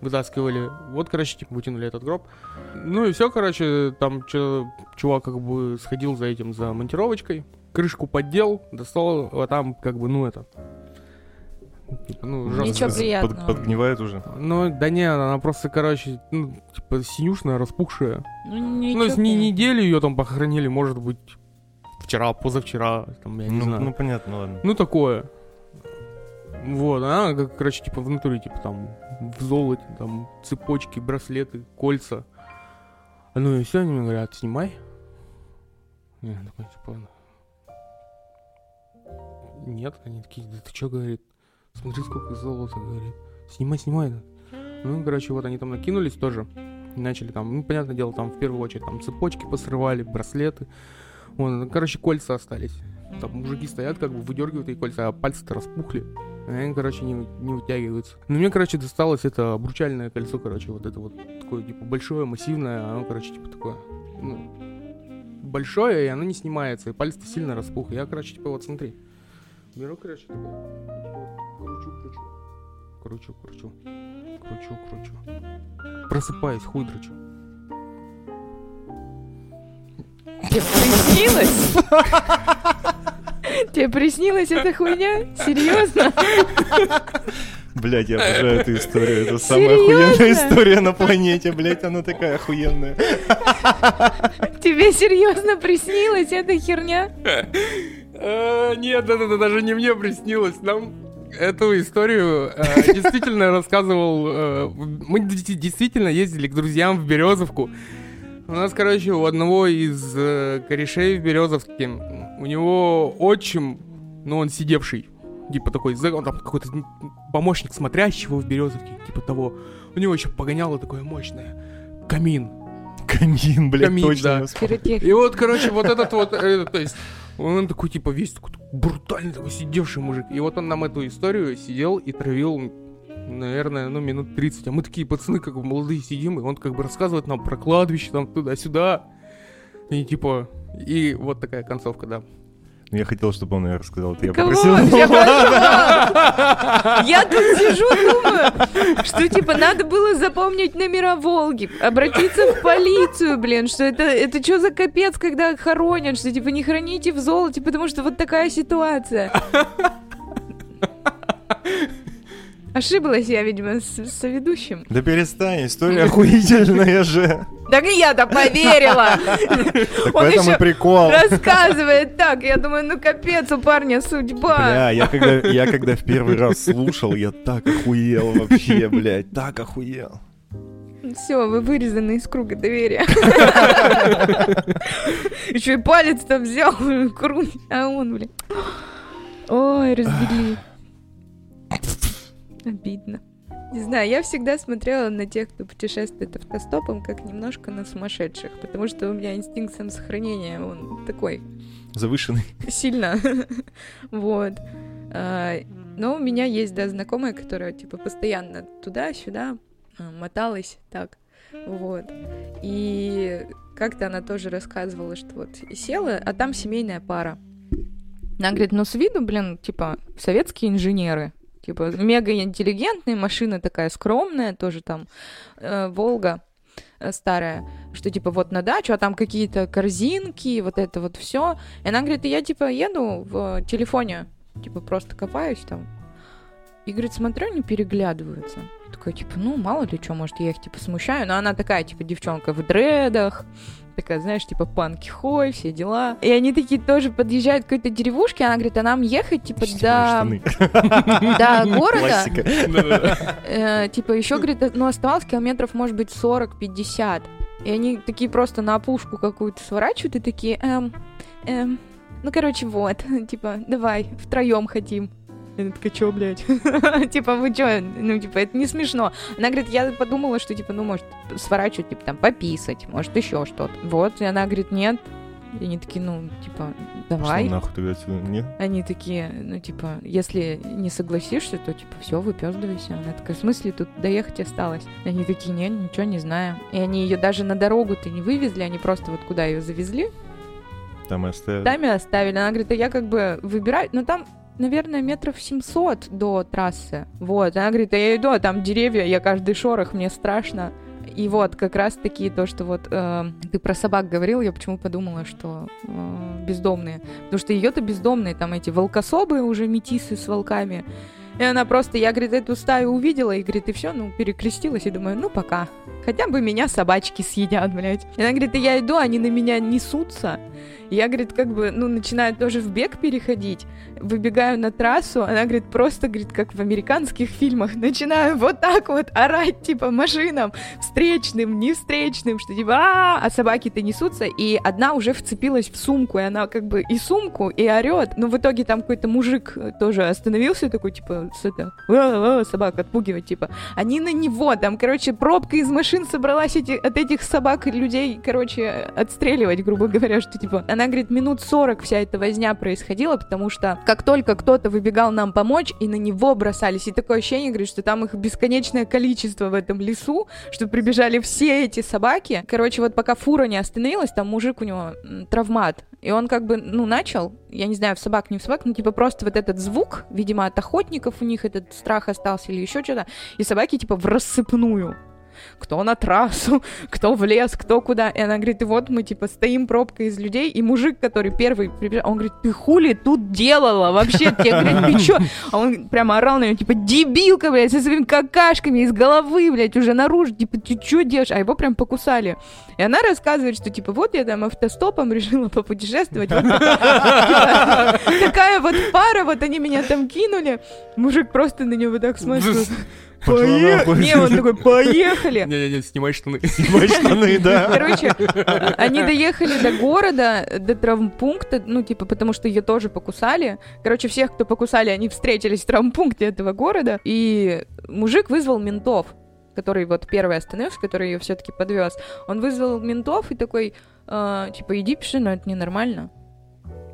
вытаскивали. Вот, короче, типа, вытянули этот гроб. Ну и все, короче, там чувак как бы сходил за этим, за монтировочкой. Крышку поддел, достал, а там как бы, ну это... Ну. Ничего Под- приятного. Подгнивает уже. Ну, да не, она просто, короче, ну, типа, синюшная, распухшая. Ну, ну, ничего с не неделю ее там похоронили, может быть, вчера, позавчера, там, я не Ну, знаю. ну, понятно, ладно. Ну, такое. Вот, она, как, короче, типа, в натуре, типа, там, в золоте, там, цепочки, браслеты, кольца. Ну и все, они мне говорят, снимай. Я такой, типа, нет, они такие, да ты что, говорит, смотри, сколько золота, говорит, снимай, снимай. Ну, короче, вот они там накинулись тоже, и начали там, ну, понятное дело, там, в первую очередь, там, цепочки посрывали, браслеты, Вон, короче, кольца остались. Там мужики стоят, как бы выдергивают эти кольца, а пальцы-то распухли. И Они, короче, не, не вытягиваются. Ну, мне, короче, досталось это обручальное кольцо, короче, вот это вот такое, типа, большое, массивное, оно, короче, типа, такое, ну, большое, и оно не снимается, и палец-то сильно распух. Я, короче, типа, вот смотри, беру, короче, такой, кручу, кручу, кручу, кручу, кручу, кручу, просыпаюсь, хуй дрочу. Тебе приснилось? Тебе приснилась эта хуйня? Серьезно? Блять, я обожаю эту историю. Это самая охуенная история на планете, блять, она такая охуенная. Тебе серьезно приснилась эта херня? Э, Нет, это даже не мне приснилось. Нам эту историю э, <laughs> действительно рассказывал... э, Мы действительно ездили к друзьям в Березовку. У нас, короче, у одного из э, корешей в Березовске, у него отчим, ну, он сидевший, типа такой, он там какой-то помощник смотрящего в Березовке, типа того. У него еще погоняло такое мощное. Камин. Камин, блядь, Камин, точно. да. И вот, короче, вот этот вот, э, то есть, он такой, типа, весь такой брутальный, такой сидевший мужик. И вот он нам эту историю сидел и травил, наверное, ну, минут 30. А мы такие пацаны, как бы молодые сидим, и он как бы рассказывает нам про кладбище, там, туда-сюда. И типа, и вот такая концовка, да. Ну, Я хотел, чтобы он ее рассказал. это Я Кого попросил. <laughs> Я тут сижу, думаю, что типа надо было запомнить номера Волги, обратиться в полицию, блин, что это, это что за капец, когда хоронят, что типа не храните в золоте, потому что вот такая ситуация. Ошиблась я, видимо, с соведущим. Да перестань, история <laughs> охуительная же. Так и я-то поверила. <laughs> Так Он еще прикол. рассказывает так. Я думаю, ну капец, у парня судьба. Бля, я когда, я когда в первый раз слушал, я так охуел вообще, блядь, так охуел. Все, вы вырезаны из круга доверия. <laughs> Еще и палец там взял, круг, а он, блин. Ой, развели. <sighs> Обидно. Не знаю, я всегда смотрела на тех, кто путешествует автостопом, как немножко на сумасшедших, потому что у меня инстинкт самосохранения, он такой Завышенный. сильно. <laughs> Вот. А, Но у меня есть, да, знакомая, которая, типа, постоянно туда-сюда а, моталась так. Вот. И как-то она тоже рассказывала, что вот села, а там семейная пара. Она говорит, ну с виду, блин, типа, советские инженеры. Типа, мега интеллигентные, машина такая скромная, тоже там э, Волга э, старая, что типа вот на дачу, а там какие-то корзинки, вот это вот все. И она говорит, я типа еду в телефоне, типа просто копаюсь там. И говорит, смотрю, они переглядываются. Такая, типа, ну, мало ли что, может, я их, типа, смущаю. Но она такая, типа, девчонка в дредах, такая, знаешь, типа, панки хой, все дела. И они такие тоже подъезжают к какой-то деревушке, она говорит, а нам ехать, типа, до, до <laughs> города. Э, типа, еще, говорит, ну, оставалось километров, может быть, 40-50. И они такие просто на опушку какую-то сворачивают и такие, эм, эм, ну, короче, вот, <laughs> типа, давай, втроем хотим. Я такая, чё, блядь? <laughs> типа, вы чё? Ну, типа, это не смешно. Она говорит, я подумала, что, типа, ну, может, сворачивать, типа, там, пописать, может, еще что-то. Вот, и она говорит, нет. И они такие, ну, типа, давай. Что нахуй тогда отсюда? Нет? Они такие, ну, типа, если не согласишься, то, типа, все, выпёздывайся. Она такая, в смысле, тут доехать осталось? Они такие, нет, ничего не знаю. И они ее даже на дорогу-то не вывезли, они просто вот куда ее завезли, Там и оставили. там и оставили. Она говорит, а я как бы выбираю, но там наверное, метров 700 до трассы. Вот, она говорит, а я иду, а там деревья, я каждый шорох, мне страшно. И вот как раз таки то, что вот э, ты про собак говорил, я почему подумала, что э, бездомные. Потому что ее-то бездомные, там эти волкособы уже метисы с волками. И она просто, я, говорит, эту стаю увидела, и, говорит, и все, ну, перекрестилась, и думаю, ну, пока. Хотя бы меня собачки съедят, блядь. И она говорит, и я иду, они на меня несутся. Я, говорит, как бы, ну, начинаю тоже в бег переходить, выбегаю на трассу, она, говорит, просто, говорит, как в американских фильмах, <laughs> начинаю вот так вот орать, типа, машинам, встречным, не встречным, что типа, а, а собаки-то несутся, и одна уже вцепилась в сумку, и она как бы и сумку, и орет, но в итоге там какой-то мужик тоже остановился, такой, типа, с это, «А, а», собак отпугивать, типа, они на него, там, короче, пробка из машин собралась эти, от этих собак людей, короче, отстреливать, грубо говоря, что, типа, она говорит, минут 40 вся эта возня происходила, потому что как только кто-то выбегал нам помочь, и на него бросались, и такое ощущение, говорит, что там их бесконечное количество в этом лесу, что прибежали все эти собаки. Короче, вот пока фура не остановилась, там мужик у него травмат, и он как бы, ну, начал, я не знаю, в собак, не в собак, ну, типа просто вот этот звук, видимо, от охотников у них этот страх остался или еще что-то, и собаки типа в рассыпную кто на трассу, <laughs> кто в лес, кто куда. И она говорит, и вот мы, типа, стоим пробкой из людей, и мужик, который первый прибежал, он говорит, ты хули тут делала вообще? Тебе говорят, ты <laughs> чё? А он прямо орал на нее, типа, дебилка, блядь, со своими какашками из головы, блядь, уже наружу, типа, ты чё делаешь? А его прям покусали. И она рассказывает, что, типа, вот я там автостопом <laughs> решила попутешествовать. Такая вот пара, вот они меня там кинули. Мужик просто на него так смотрит. Пошла Пое- нахуй. Не, он такой, поехали. Не-не-не, снимай штаны. <laughs> Снимай штаны, да. Короче, они доехали до города, до травмпункта, ну, типа, потому что ее тоже покусали. Короче, всех, кто покусали, они встретились в травмпункте этого города. И мужик вызвал ментов, который вот первый остановился, который ее все-таки подвез. Он вызвал ментов и такой, э, типа, иди пиши, но это ненормально.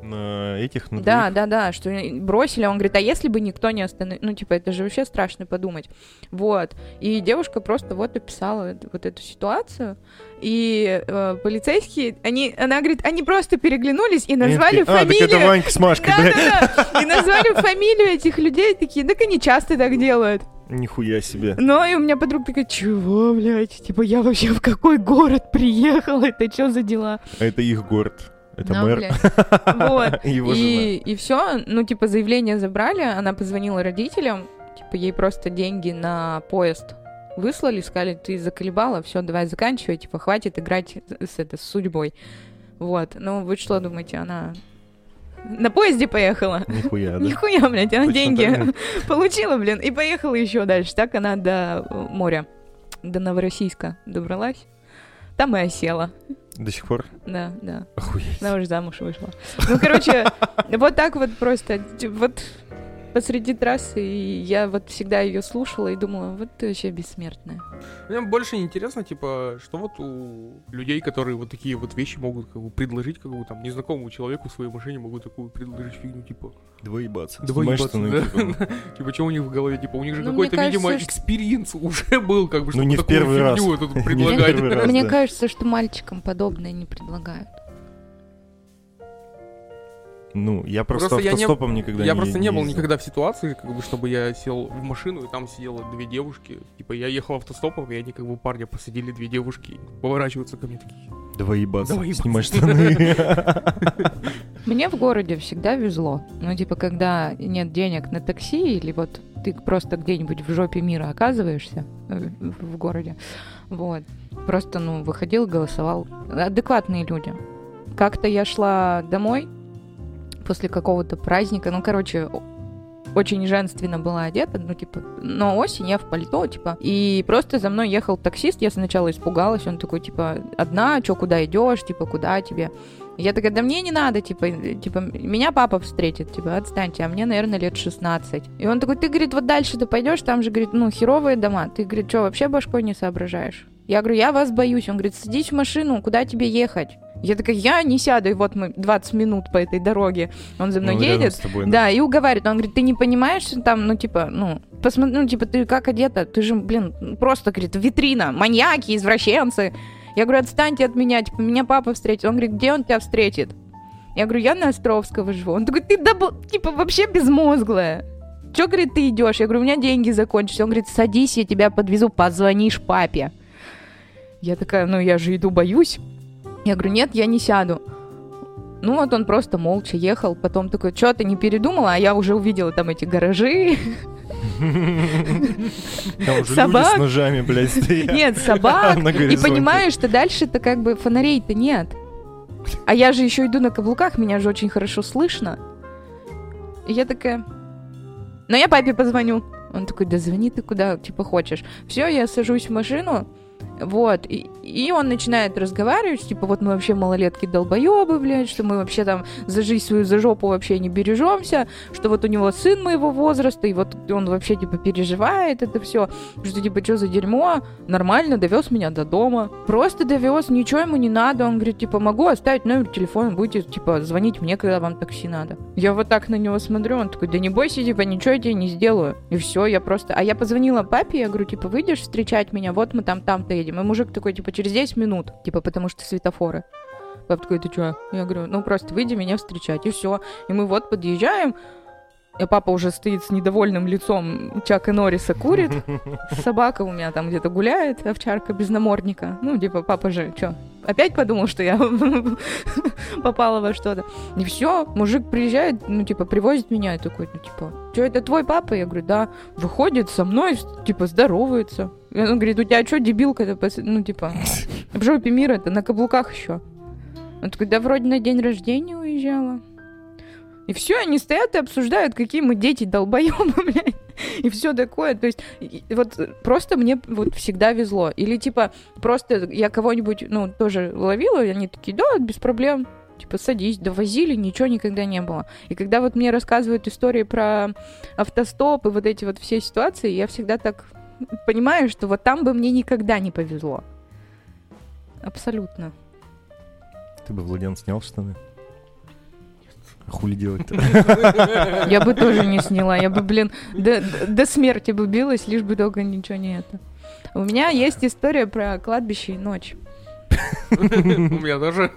На этих, на Да, двоих. да, да, что бросили. Он говорит, а если бы никто не остановил? Ну, типа, это же вообще страшно подумать. Вот. И девушка просто вот описала вот эту ситуацию. И э, полицейские, они, она говорит, они просто переглянулись и И назвали такие, А, так фамилию. это Ванька с Машкой, блядь. Да-да-да. И назвали фамилию этих людей, такие, так они часто так делают. Нихуя себе. Ну, и у меня подруга такая, чего, блядь? Типа, я вообще в какой город приехала? Это что за дела? А это их город. Это Ну, мэр. Вот. и <laughs> Его И, и все, ну, типа, заявление забрали, она позвонила родителям, типа, ей просто деньги на поезд выслали, сказали, ты заколебала, все, давай заканчивай, типа, хватит играть с, это, с судьбой. Вот, ну, вы что думаете, она на поезде поехала? жена. Нихуя, да. Нихуя, блядь, она Точно деньги <laughs> получила, блин, и поехала еще дальше. Так она до моря, до Новороссийска добралась. Там и осела. До сих пор? Да, да. Охуеть. Она уже замуж вышла. Ну, короче, вот так вот просто. Вот посреди трассы, и я вот всегда ее слушала и думала, вот ты вообще бессмертная. Мне больше интересно, типа, что вот у людей, которые вот такие вот вещи могут как бы предложить, как бы там незнакомому человеку в своей машине могут такую предложить фигню, типа, Давай ебаться. Давай ебаться, да. типа, <laughs> типа, что у них в голове, типа, у них же Ну, какой-то, видимо, кажется, что- experience уже <laughs> был, как бы, чтобы Ну, не в такую первый раз. фигню <laughs> Не в предлагать. раз. Мне кажется, что мальчикам подобное не предлагают. Ну, я просто, Просто я не- автостопом никогда Я не просто не был ездил. никогда в ситуации, как бы, чтобы я сел в машину, и там сидело две девушки. Типа, я ехал автостопом, и они, как бы, парня посадили две девушки, поворачиваются ко мне такие. Давай ебаться, Давай ебаться. снимай <laughs> штаны. Мне в городе всегда везло. Ну, типа, когда нет денег на такси, или вот ты просто где-нибудь в жопе мира оказываешься э, в городе, вот, просто, ну, выходил, голосовал. Адекватные люди. Как-то я шла домой после какого-то праздника, ну, короче, очень женственно была одета, ну, типа, но осень, я в пальто, типа, и просто за мной ехал таксист, я сначала испугалась, он такой, типа, одна, чё, куда идешь, типа, куда тебе? Я такая, да мне не надо, типа, типа, меня папа встретит, типа, отстаньте, а мне, наверное, лет 16. И он такой, ты, говорит, вот дальше ты пойдешь, там же, говорит, ну, херовые дома, ты, говорит, что, вообще башкой не соображаешь? Я говорю, я вас боюсь. Он говорит, садись в машину, куда тебе ехать? Я такая, я не сяду, и вот мы 20 минут по этой дороге. Он за мной Ну, едет. тобой, Да, и уговаривает. Он говорит, ты не понимаешь, там, ну, типа, ну, посмотри, ну, типа, ты как одета? Ты же, блин, просто, говорит, витрина, маньяки, извращенцы. Я говорю, отстаньте от меня, типа, меня папа встретит. Он говорит, где он тебя встретит? Я говорю, я на Островского живу. Он такой, ты, да бля, типа, вообще безмозглая. Че, говорит, ты идешь? Я говорю, у меня деньги закончились. Он говорит, садись, я тебя подвезу, позвонишь папе. Я такая, ну, я же иду, боюсь. Я говорю, нет, я не сяду. Ну вот он просто молча ехал, потом такой, что ты не передумала, а я уже увидела там эти гаражи, Там уже Собак. люди с ножами, блядь, стоят. нет, собак, <laughs> и понимаешь, что дальше-то как бы фонарей-то нет. А я же еще иду на каблуках, меня же очень хорошо слышно. И я такая, ну я папе позвоню. Он такой, да звони ты куда, типа, хочешь. Все, я сажусь в машину, вот, и, и он начинает разговаривать, типа, вот мы вообще малолетки долбоебы, блядь, что мы вообще там за жизнь свою, за жопу вообще не бережемся, что вот у него сын моего возраста, и вот он вообще, типа, переживает это все, что, типа, что за дерьмо, нормально довез меня до дома, просто довез, ничего ему не надо, он говорит, типа, могу оставить номер телефона, будете, типа, звонить мне, когда вам такси надо. Я вот так на него смотрю, он такой, да не бойся, типа, ничего я тебе не сделаю. И все, я просто... А я позвонила папе, я говорю, типа, выйдешь встречать меня, вот мы там, там-то едем. И мужик такой, типа, через 10 минут, типа, потому что светофоры. Папа такой, ты чё? Я говорю, ну просто выйди меня встречать, и все. И мы вот подъезжаем, и папа уже стоит с недовольным лицом Чака Норриса, курит. <laughs> Собака у меня там где-то гуляет, овчарка без намордника. Ну, типа, папа же, что, опять подумал, что я <laughs> попала во что-то. И все, мужик приезжает, ну, типа, привозит меня и такой, ну, типа, что, это твой папа? Я говорю, да. Выходит со мной, типа, здоровается. Он говорит, у тебя что, дебилка-то, ну, типа, <laughs> в жопе мира это на каблуках еще. Он такой, да вроде на день рождения уезжала. И все, они стоят и обсуждают, какие мы дети долбоебы, <laughs> блядь. И все такое. То есть, и вот просто мне вот всегда везло. Или типа, просто я кого-нибудь, ну, тоже ловила, и они такие, да, без проблем. Типа, садись, довозили, ничего никогда не было. И когда вот мне рассказывают истории про автостоп и вот эти вот все ситуации, я всегда так понимаю, что вот там бы мне никогда не повезло. Абсолютно. Ты бы, Владян, снял штаны? А хули делать-то? <laughs> Я бы тоже не сняла. Я бы, блин, до, до смерти бы билась, лишь бы только ничего не это. У меня есть история про кладбище и ночь. <laughs> У меня тоже.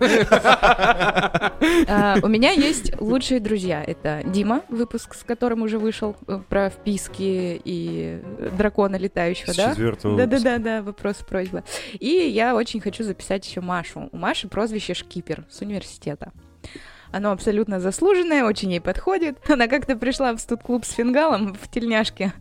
А, у меня есть лучшие друзья. Это Дима, выпуск с которым уже вышел, э, про вписки и дракона летающего, да? четвертого Да, да, да, да, вопрос, просьба. И я очень хочу записать еще Машу. У Маши прозвище Шкипер с университета. Оно абсолютно заслуженное, очень ей подходит. Она как-то пришла в студ-клуб с фингалом в тельняшке.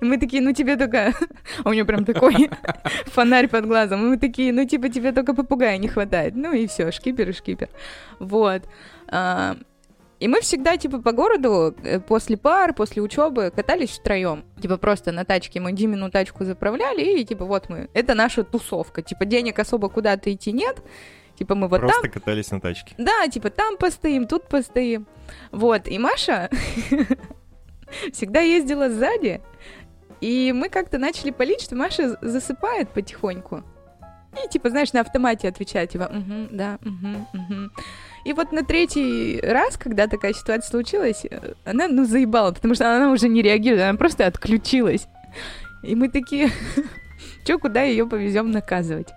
И мы такие, ну тебе только... <laughs> А у нее прям такой <laughs> фонарь под глазом. И мы такие, ну типа тебе только попугая не хватает. Ну и все, шкипер и шкипер. Вот. А, И мы всегда, типа, по городу э, после пар, после учебы катались втроем. Типа, просто на тачке мы Димину тачку заправляли, и, типа, вот мы. Это наша тусовка. Типа, денег особо куда-то идти нет. Типа, мы вот там Просто катались на тачке. да, типа там постоим, тут постоим. Вот, и Маша <laughs> <laughs> всегда ездила сзади, и мы как-то начали палить, что Маша засыпает потихоньку. И, типа, знаешь, на автомате отвечает, типа, угу, да, угу, угу. И вот на третий раз, когда такая ситуация случилась, э, она, ну, заебала, потому что она уже не реагирует, она просто отключилась. И мы такие, <laughs> чё, куда ее повезем наказывать?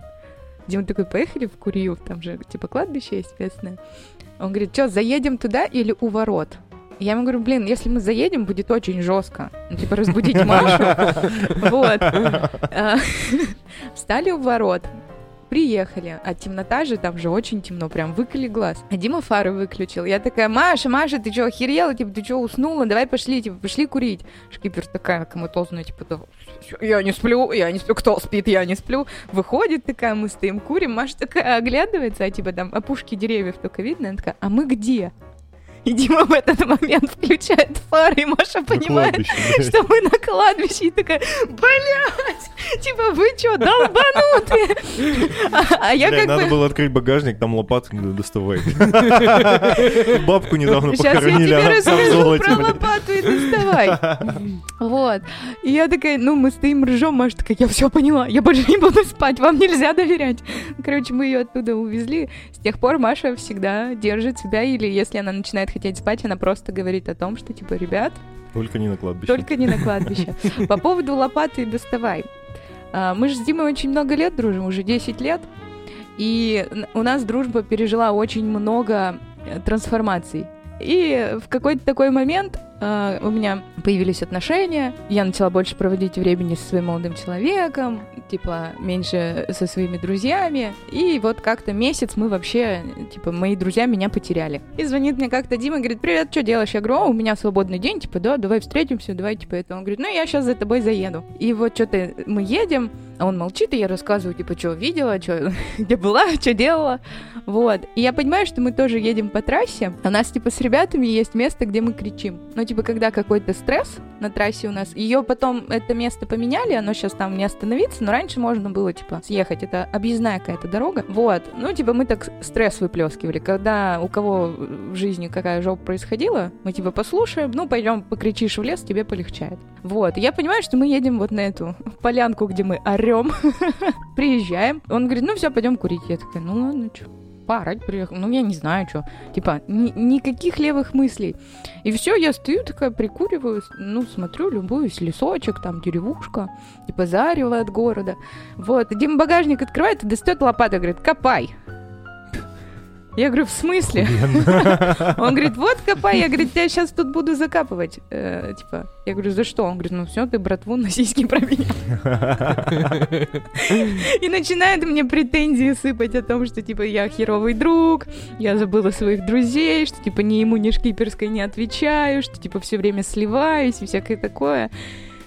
Дима такой, поехали в Курию, там же, типа, кладбище есть местное. Он говорит, что, заедем туда или у ворот? Я ему говорю, блин, если мы заедем, будет очень жестко. Ну, типа, разбудить Машу. Вот. А, <laughs> встали у ворот. Приехали, а темнота же, там же очень темно, прям выколи глаз. А Дима фары выключил. Я такая, Маша, Маша, ты что, охерела? Типа, ты что, уснула? Давай пошли, типа, пошли курить. Шкипер такая коматозная, типа, да, я не сплю, я не сплю, кто спит, я не сплю. Выходит такая, мы стоим, курим, Маша такая оглядывается, а типа там опушки деревьев только видно, она такая, а мы где? И Дима в этот момент включает фары, и Маша понимает, что мы на кладбище, и такая, блядь, типа, вы что, долбанутые? А, а я как надо бы... было открыть багажник, там лопату не доставай. <laughs> Бабку недавно Сейчас я похоронили, тебе вся в расскажу золоте, про лопату и доставай. <laughs> Вот. И я такая, ну, мы стоим, ржем, Маша такая, я все поняла, я больше не буду спать, вам нельзя доверять. Короче, мы ее оттуда увезли. С тех пор Маша всегда держит себя, или если она начинает хотеть спать, она просто говорит о том, что, типа, ребят, Только не на кладбище. только не на кладбище. <laughs> По поводу лопаты доставай. А, Мы же с Димой очень много лет дружим, уже 10 лет. И у нас дружба пережила очень много э, трансформаций. И в какой-то такой момент а, у меня появились отношения, я начала больше проводить времени со своим молодым человеком, типа меньше со своими друзьями. И вот как-то месяц мы вообще, типа, мои друзья меня потеряли. И звонит мне как-то Дима говорит, привет, что делаешь? Я говорю, у меня свободный день, типа, да, давай встретимся, давай, типа, это. Он говорит, ну, я сейчас за тобой заеду. И вот что-то мы едем, а он молчит, и я рассказываю, типа, что видела, что, <laughs> где была, что делала. Вот. И я понимаю, что мы тоже едем по трассе. У нас, типа, с ребятами есть место, где мы кричим. Ну, типа, когда какой-то стресс на трассе у нас, ее потом, это место поменяли, оно сейчас там не остановится, но раньше можно было, типа, съехать. Это объездная какая-то дорога. Вот. Ну, типа, мы так стресс выплескивали. Когда у кого в жизни какая жопа происходила, мы, типа, послушаем, ну, пойдем покричишь в лес, тебе полегчает. Вот. Я понимаю, что мы едем вот на эту полянку, где мы орем, <laughs> приезжаем. Он говорит, ну, все, пойдем курить. Я такая, ну, ладно, что поорать приехал. Ну, я не знаю, что. Типа, ни- никаких левых мыслей. И все, я стою такая, прикуриваю, ну, смотрю, любуюсь, лесочек, там, деревушка, типа, зарево от города. Вот, Дима багажник открывает и достает лопату, говорит, копай. Я говорю, в смысле? <laughs> Он говорит, вот копай. Я, говорит, я сейчас тут буду закапывать. Э, типа, я говорю, за что? Он говорит, ну все, ты братву на сиськи променял. И начинает мне претензии сыпать о том, что, типа, я херовый друг, я забыла своих друзей, что, типа, ни ему, ни шкиперской не отвечаю, что, типа, все время сливаюсь и всякое такое.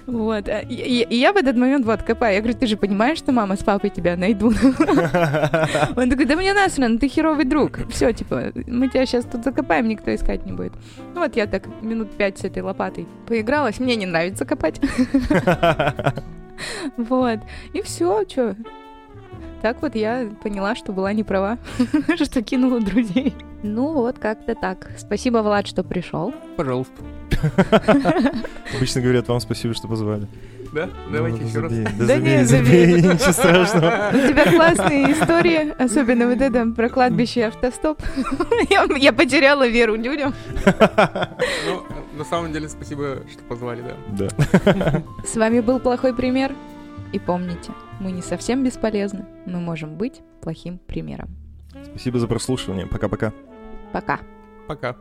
Вот. а, И, и- и я в этот момент вот копаю. Я говорю, ты же понимаешь, что мама с папой тебя найдут? <laughs> Он такой, да мне насрано, ты херовый друг. Все, типа, мы тебя сейчас тут закопаем, никто искать не будет. Ну вот я так минут пять с этой лопатой поигралась. Мне не нравится копать. <laughs> Вот. И все, что. Так вот я поняла, что была не права, <laughs> что кинула друзей. Ну вот, как-то так. Спасибо, Влад, что пришел. Пожалуйста. <laughs> Обычно говорят вам спасибо, что позвали. Да? Давайте Ну, еще раз. забей, Да Да не, забей, забей. забей, ничего страшного. <laughs> У тебя классные истории, особенно вот это про кладбище и автостоп. Я, я потеряла веру людям. Ну, на самом деле, спасибо, что позвали, да. Да. С вами был плохой пример. И помните, мы не совсем бесполезны. Мы можем быть плохим примером. Спасибо за прослушивание. Пока-пока. Пока. Пока.